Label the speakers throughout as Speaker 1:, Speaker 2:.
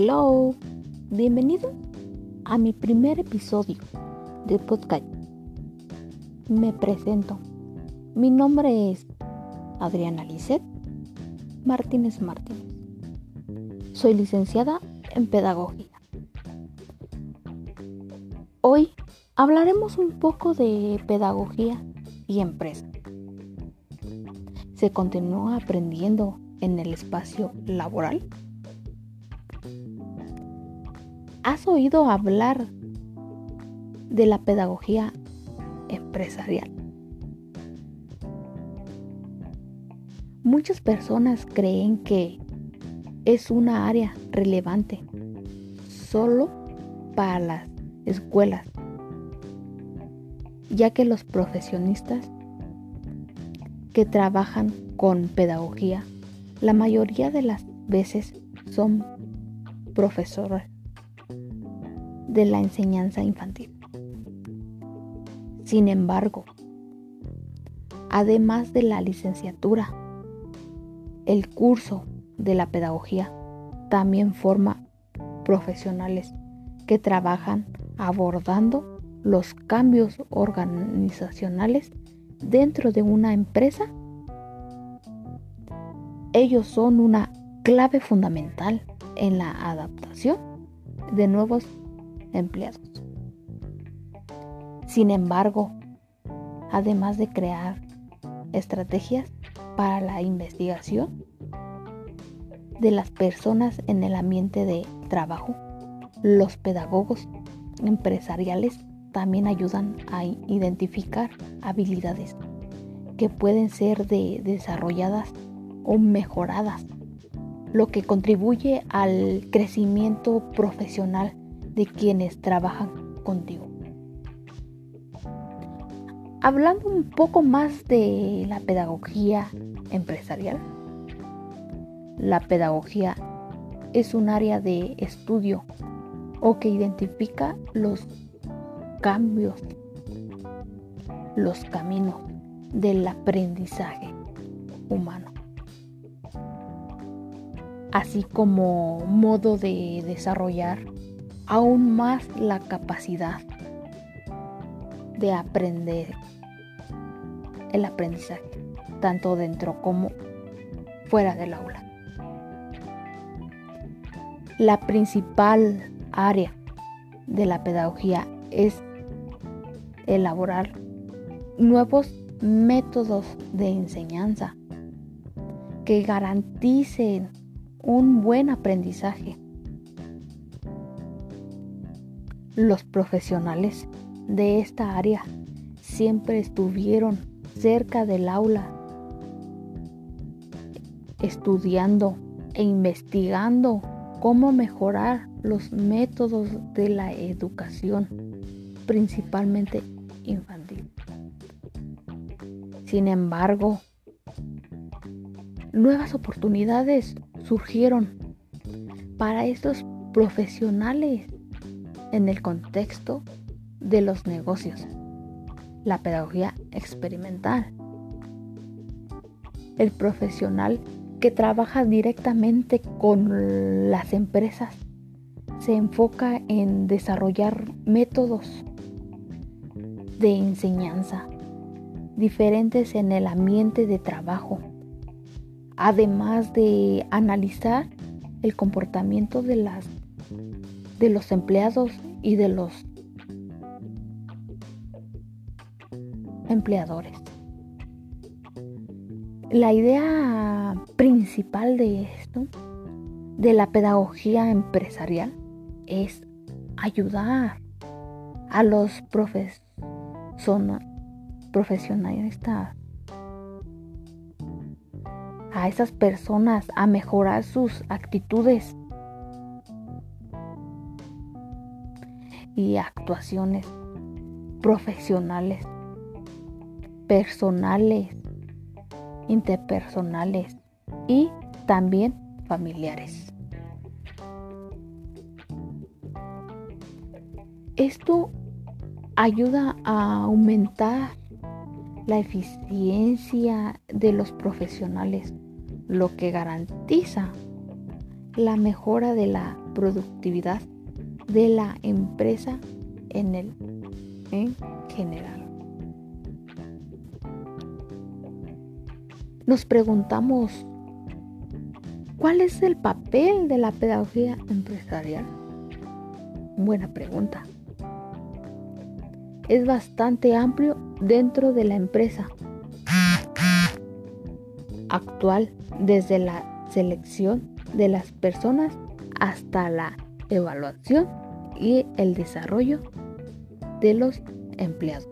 Speaker 1: Hello, bienvenido a mi primer episodio de podcast. Me presento. Mi nombre es Adriana Lisset Martínez Martínez. Soy licenciada en Pedagogía. Hoy hablaremos un poco de pedagogía y empresa. Se continúa aprendiendo en el espacio laboral. ¿Has oído hablar de la pedagogía empresarial? Muchas personas creen que es una área relevante solo para las escuelas, ya que los profesionistas que trabajan con pedagogía la mayoría de las veces son profesores de la enseñanza infantil. Sin embargo, además de la licenciatura, el curso de la pedagogía también forma profesionales que trabajan abordando los cambios organizacionales dentro de una empresa. Ellos son una clave fundamental en la adaptación de nuevos empleados. Sin embargo, además de crear estrategias para la investigación de las personas en el ambiente de trabajo, los pedagogos empresariales también ayudan a identificar habilidades que pueden ser desarrolladas o mejoradas, lo que contribuye al crecimiento profesional de quienes trabajan contigo. Hablando un poco más de la pedagogía empresarial, la pedagogía es un área de estudio o que identifica los cambios, los caminos del aprendizaje humano, así como modo de desarrollar aún más la capacidad de aprender el aprendizaje, tanto dentro como fuera del aula. La principal área de la pedagogía es elaborar nuevos métodos de enseñanza que garanticen un buen aprendizaje Los profesionales de esta área siempre estuvieron cerca del aula, estudiando e investigando cómo mejorar los métodos de la educación, principalmente infantil. Sin embargo, nuevas oportunidades surgieron para estos profesionales en el contexto de los negocios, la pedagogía experimental. El profesional que trabaja directamente con las empresas se enfoca en desarrollar métodos de enseñanza diferentes en el ambiente de trabajo, además de analizar el comportamiento de las de los empleados y de los empleadores. La idea principal de esto, de la pedagogía empresarial, es ayudar a los profesionalistas, a esas personas a mejorar sus actitudes y actuaciones profesionales, personales, interpersonales y también familiares. Esto ayuda a aumentar la eficiencia de los profesionales, lo que garantiza la mejora de la productividad de la empresa en el en general. Nos preguntamos, ¿cuál es el papel de la pedagogía empresarial? Buena pregunta. Es bastante amplio dentro de la empresa actual, desde la selección de las personas hasta la evaluación y el desarrollo de los empleados.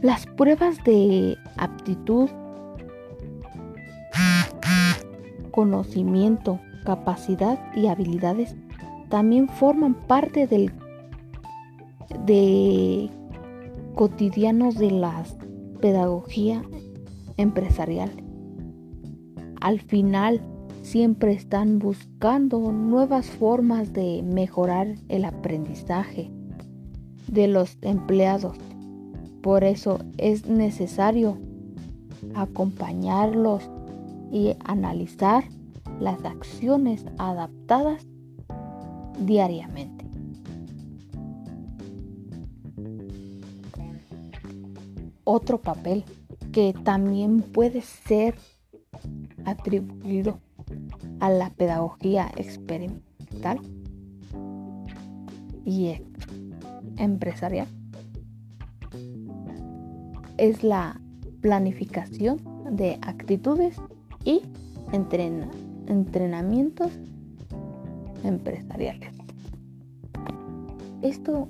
Speaker 1: Las pruebas de aptitud, conocimiento, capacidad y habilidades también forman parte del de cotidianos de la pedagogía empresarial. Al final, siempre están buscando nuevas formas de mejorar el aprendizaje de los empleados. Por eso es necesario acompañarlos y analizar las acciones adaptadas diariamente. Otro papel que también puede ser atribuido a la pedagogía experimental y empresarial es la planificación de actitudes y entrenamientos empresariales. Esto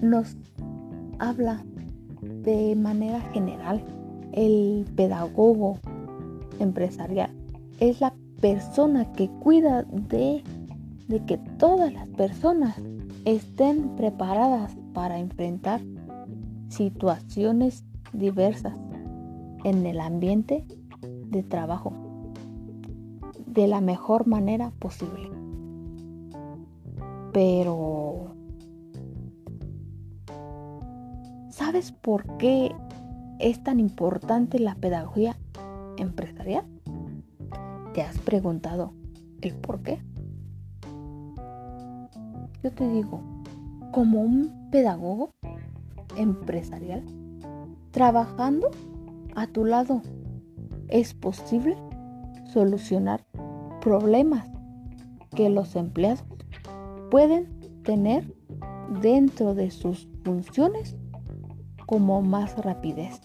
Speaker 1: nos habla de manera general. El pedagogo empresarial es la persona que cuida de, de que todas las personas estén preparadas para enfrentar situaciones diversas en el ambiente de trabajo de la mejor manera posible. Pero, ¿sabes por qué es tan importante la pedagogía empresarial? ¿Te has preguntado el por qué? Yo te digo, como un pedagogo empresarial, trabajando a tu lado, es posible solucionar problemas que los empleados pueden tener dentro de sus funciones como más rapidez,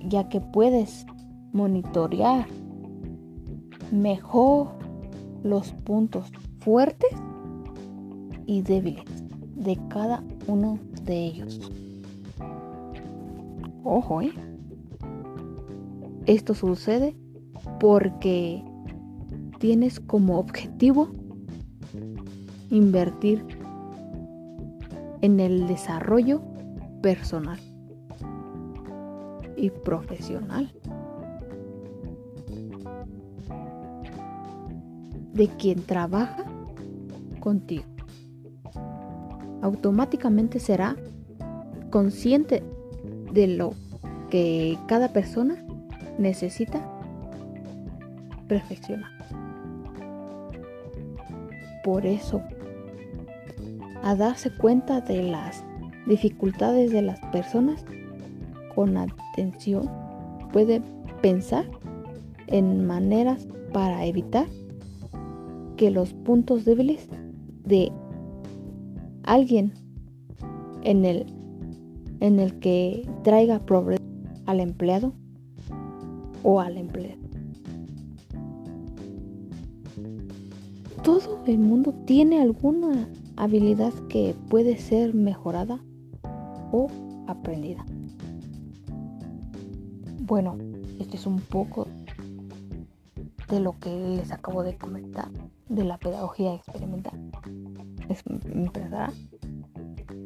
Speaker 1: ya que puedes monitorear mejor los puntos fuertes y débiles de cada uno de ellos. Ojo, ¿eh? Esto sucede porque tienes como objetivo invertir en el desarrollo personal y profesional de quien trabaja contigo. Automáticamente será consciente de lo que cada persona necesita perfeccionar. Por eso, a darse cuenta de las dificultades de las personas con atención, puede pensar en maneras para evitar que los puntos débiles de alguien en el, en el que traiga problemas al empleado o al empleado. Todo el mundo tiene alguna habilidad que puede ser mejorada o aprendida. Bueno, este es un poco de lo que les acabo de comentar de la pedagogía experimental. Es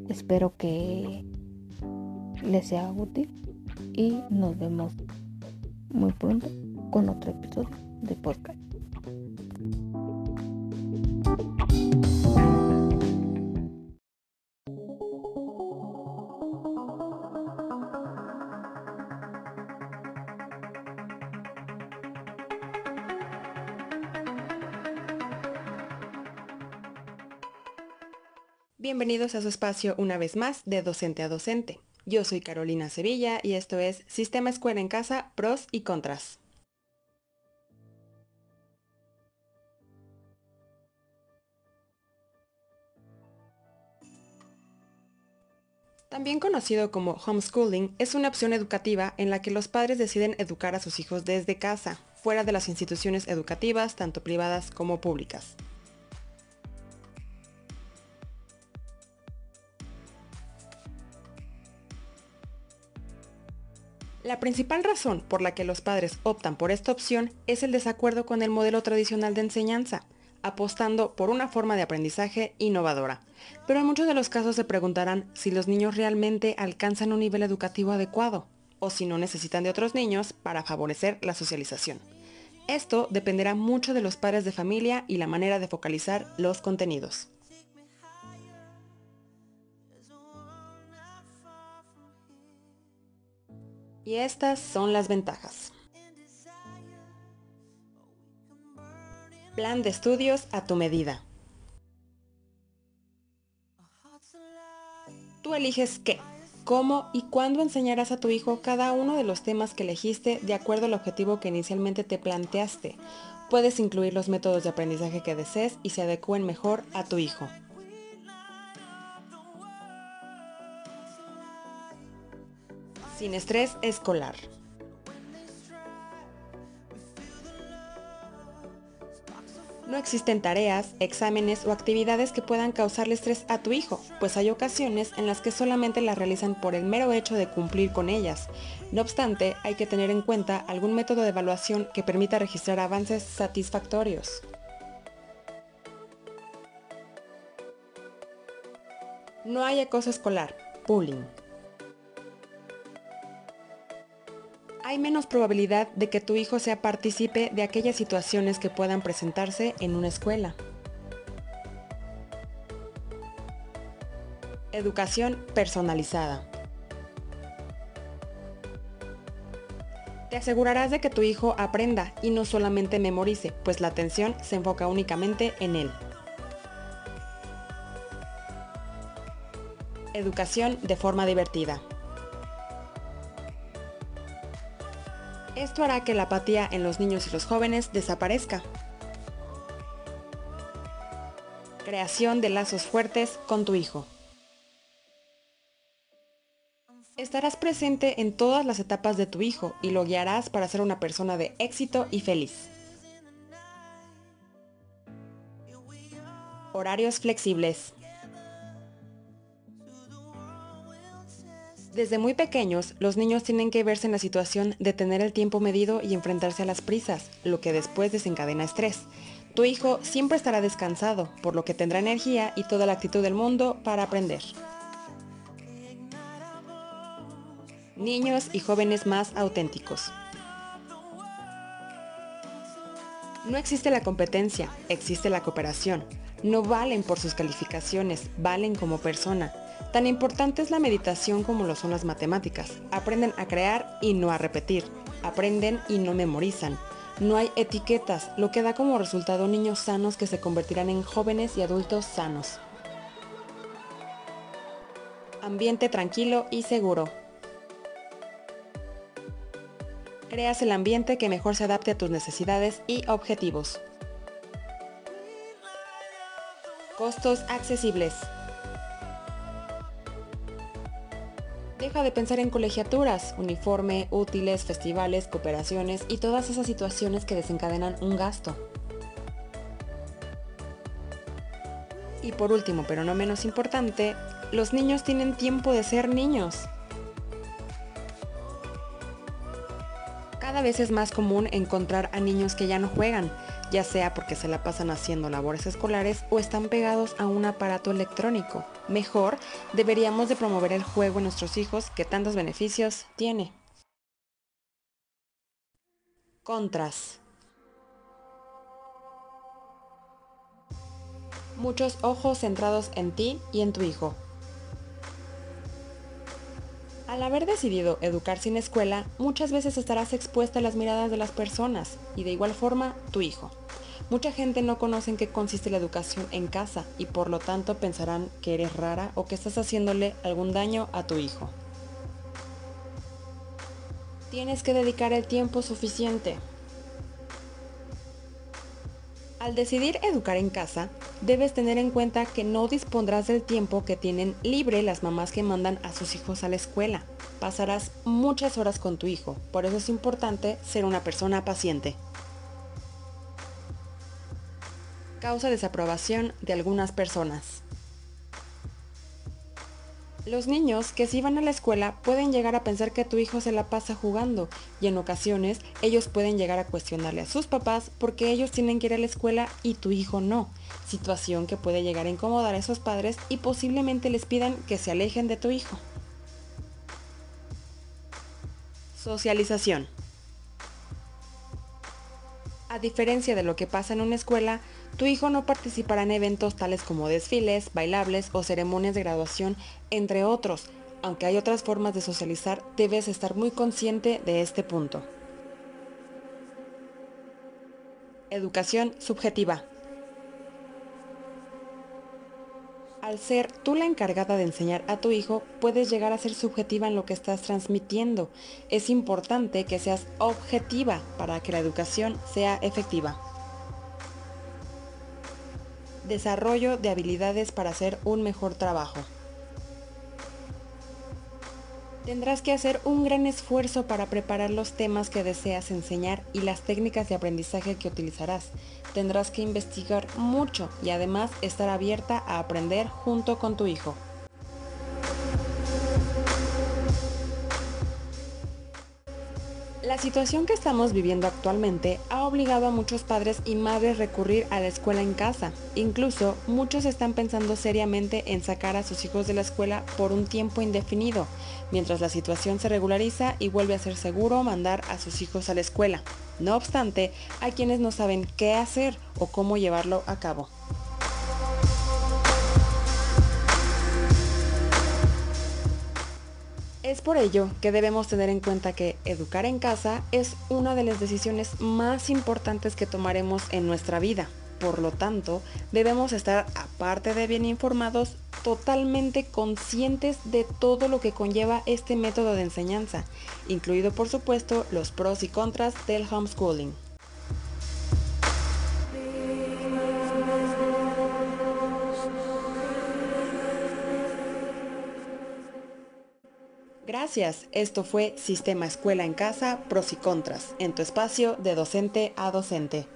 Speaker 1: Espero que les sea útil y nos vemos muy pronto con otro episodio de podcast.
Speaker 2: Bienvenidos a su espacio una vez más de docente a docente. Yo soy Carolina Sevilla y esto es Sistema Escuela en Casa, pros y contras. También conocido como homeschooling, es una opción educativa en la que los padres deciden educar a sus hijos desde casa, fuera de las instituciones educativas, tanto privadas como públicas. La principal razón por la que los padres optan por esta opción es el desacuerdo con el modelo tradicional de enseñanza, apostando por una forma de aprendizaje innovadora. Pero en muchos de los casos se preguntarán si los niños realmente alcanzan un nivel educativo adecuado o si no necesitan de otros niños para favorecer la socialización. Esto dependerá mucho de los padres de familia y la manera de focalizar los contenidos. Y estas son las ventajas. Plan de estudios a tu medida. Tú eliges qué, cómo y cuándo enseñarás a tu hijo cada uno de los temas que elegiste de acuerdo al objetivo que inicialmente te planteaste. Puedes incluir los métodos de aprendizaje que desees y se adecúen mejor a tu hijo. Sin estrés escolar. No existen tareas, exámenes o actividades que puedan causarle estrés a tu hijo, pues hay ocasiones en las que solamente las realizan por el mero hecho de cumplir con ellas. No obstante, hay que tener en cuenta algún método de evaluación que permita registrar avances satisfactorios. No hay acoso escolar, bullying. Hay menos probabilidad de que tu hijo sea partícipe de aquellas situaciones que puedan presentarse en una escuela. Educación personalizada. Te asegurarás de que tu hijo aprenda y no solamente memorice, pues la atención se enfoca únicamente en él. Educación de forma divertida. Esto hará que la apatía en los niños y los jóvenes desaparezca. Creación de lazos fuertes con tu hijo. Estarás presente en todas las etapas de tu hijo y lo guiarás para ser una persona de éxito y feliz. Horarios flexibles. Desde muy pequeños, los niños tienen que verse en la situación de tener el tiempo medido y enfrentarse a las prisas, lo que después desencadena estrés. Tu hijo siempre estará descansado, por lo que tendrá energía y toda la actitud del mundo para aprender. Niños y jóvenes más auténticos. No existe la competencia, existe la cooperación. No valen por sus calificaciones, valen como persona. Tan importante es la meditación como lo son las matemáticas. Aprenden a crear y no a repetir. Aprenden y no memorizan. No hay etiquetas, lo que da como resultado niños sanos que se convertirán en jóvenes y adultos sanos. Ambiente tranquilo y seguro. Creas el ambiente que mejor se adapte a tus necesidades y objetivos. Costos accesibles. Deja de pensar en colegiaturas, uniforme, útiles, festivales, cooperaciones y todas esas situaciones que desencadenan un gasto. Y por último, pero no menos importante, los niños tienen tiempo de ser niños. Cada vez es más común encontrar a niños que ya no juegan, ya sea porque se la pasan haciendo labores escolares o están pegados a un aparato electrónico. Mejor, deberíamos de promover el juego en nuestros hijos que tantos beneficios tiene. Contras. Muchos ojos centrados en ti y en tu hijo. Al haber decidido educar sin escuela, muchas veces estarás expuesta a las miradas de las personas y de igual forma tu hijo. Mucha gente no conoce en qué consiste la educación en casa y por lo tanto pensarán que eres rara o que estás haciéndole algún daño a tu hijo. Tienes que dedicar el tiempo suficiente. Al decidir educar en casa, debes tener en cuenta que no dispondrás del tiempo que tienen libre las mamás que mandan a sus hijos a la escuela. Pasarás muchas horas con tu hijo, por eso es importante ser una persona paciente. Causa desaprobación de algunas personas. Los niños que si van a la escuela pueden llegar a pensar que tu hijo se la pasa jugando y en ocasiones ellos pueden llegar a cuestionarle a sus papás porque ellos tienen que ir a la escuela y tu hijo no, situación que puede llegar a incomodar a esos padres y posiblemente les pidan que se alejen de tu hijo. Socialización. A diferencia de lo que pasa en una escuela, tu hijo no participará en eventos tales como desfiles, bailables o ceremonias de graduación, entre otros. Aunque hay otras formas de socializar, debes estar muy consciente de este punto. Educación subjetiva. Al ser tú la encargada de enseñar a tu hijo, puedes llegar a ser subjetiva en lo que estás transmitiendo. Es importante que seas objetiva para que la educación sea efectiva. Desarrollo de habilidades para hacer un mejor trabajo. Tendrás que hacer un gran esfuerzo para preparar los temas que deseas enseñar y las técnicas de aprendizaje que utilizarás. Tendrás que investigar mucho y además estar abierta a aprender junto con tu hijo. La situación que estamos viviendo actualmente ha obligado a muchos padres y madres a recurrir a la escuela en casa. Incluso muchos están pensando seriamente en sacar a sus hijos de la escuela por un tiempo indefinido, mientras la situación se regulariza y vuelve a ser seguro mandar a sus hijos a la escuela. No obstante, hay quienes no saben qué hacer o cómo llevarlo a cabo. Es por ello que debemos tener en cuenta que educar en casa es una de las decisiones más importantes que tomaremos en nuestra vida. Por lo tanto, debemos estar, aparte de bien informados, totalmente conscientes de todo lo que conlleva este método de enseñanza, incluido por supuesto los pros y contras del homeschooling. Gracias, esto fue Sistema Escuela en Casa, pros y contras, en tu espacio de docente a docente.